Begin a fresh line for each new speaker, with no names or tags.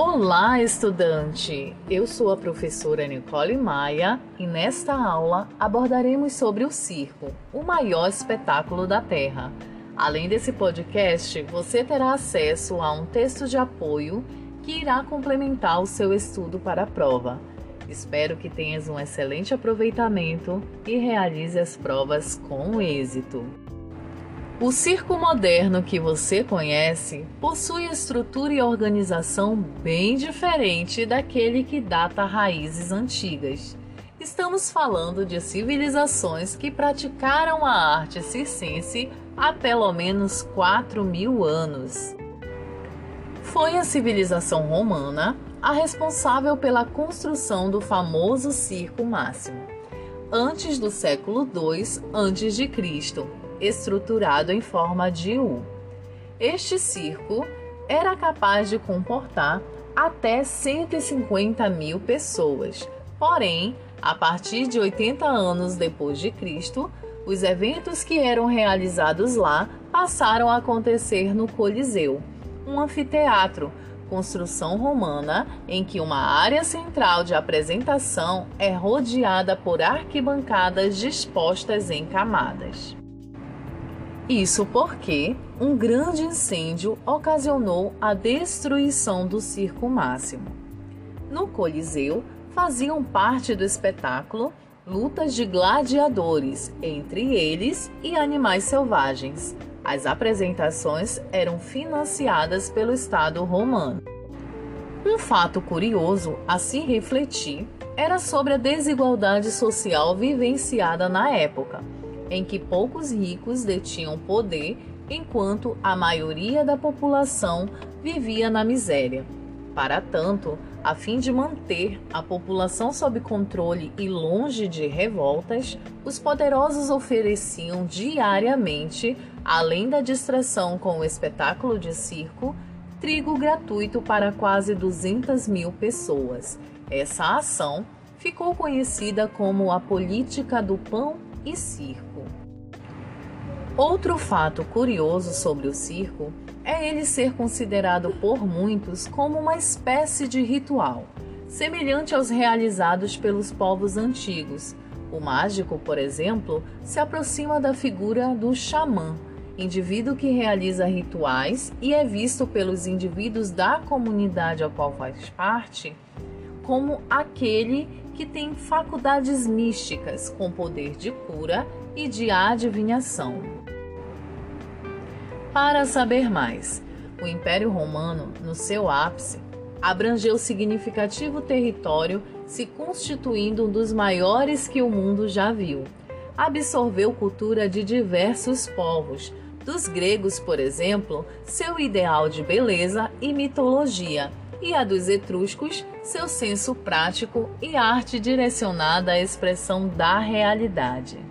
Olá, estudante! Eu sou a professora Nicole Maia e nesta aula abordaremos sobre o circo, o maior espetáculo da Terra. Além desse podcast, você terá acesso a um texto de apoio que irá complementar o seu estudo para a prova. Espero que tenhas um excelente aproveitamento e realize as provas com êxito. O circo moderno que você conhece possui estrutura e organização bem diferente daquele que data raízes antigas. Estamos falando de civilizações que praticaram a arte circense há pelo menos 4 mil anos. Foi a civilização romana a responsável pela construção do famoso circo máximo, antes do século II a.C estruturado em forma de U. Este circo era capaz de comportar até 150 mil pessoas. Porém, a partir de 80 anos depois de Cristo, os eventos que eram realizados lá passaram a acontecer no Coliseu, um anfiteatro, construção romana em que uma área central de apresentação é rodeada por arquibancadas dispostas em camadas. Isso porque um grande incêndio ocasionou a destruição do circo máximo. No Coliseu faziam parte do espetáculo lutas de gladiadores, entre eles e animais selvagens. As apresentações eram financiadas pelo Estado romano. Um fato curioso a se refletir era sobre a desigualdade social vivenciada na época em que poucos ricos detinham poder enquanto a maioria da população vivia na miséria. Para tanto, a fim de manter a população sob controle e longe de revoltas, os poderosos ofereciam diariamente, além da distração com o espetáculo de circo, trigo gratuito para quase 200 mil pessoas. Essa ação ficou conhecida como a política do pão e circo. Outro fato curioso sobre o circo é ele ser considerado por muitos como uma espécie de ritual, semelhante aos realizados pelos povos antigos. O mágico, por exemplo, se aproxima da figura do xamã, indivíduo que realiza rituais e é visto pelos indivíduos da comunidade a qual faz parte como aquele que tem faculdades místicas com poder de cura e de adivinhação. Para saber mais, o Império Romano, no seu ápice, abrangeu significativo território, se constituindo um dos maiores que o mundo já viu. Absorveu cultura de diversos povos, dos gregos, por exemplo, seu ideal de beleza e mitologia e a dos etruscos, seu senso prático e arte direcionada à expressão da realidade.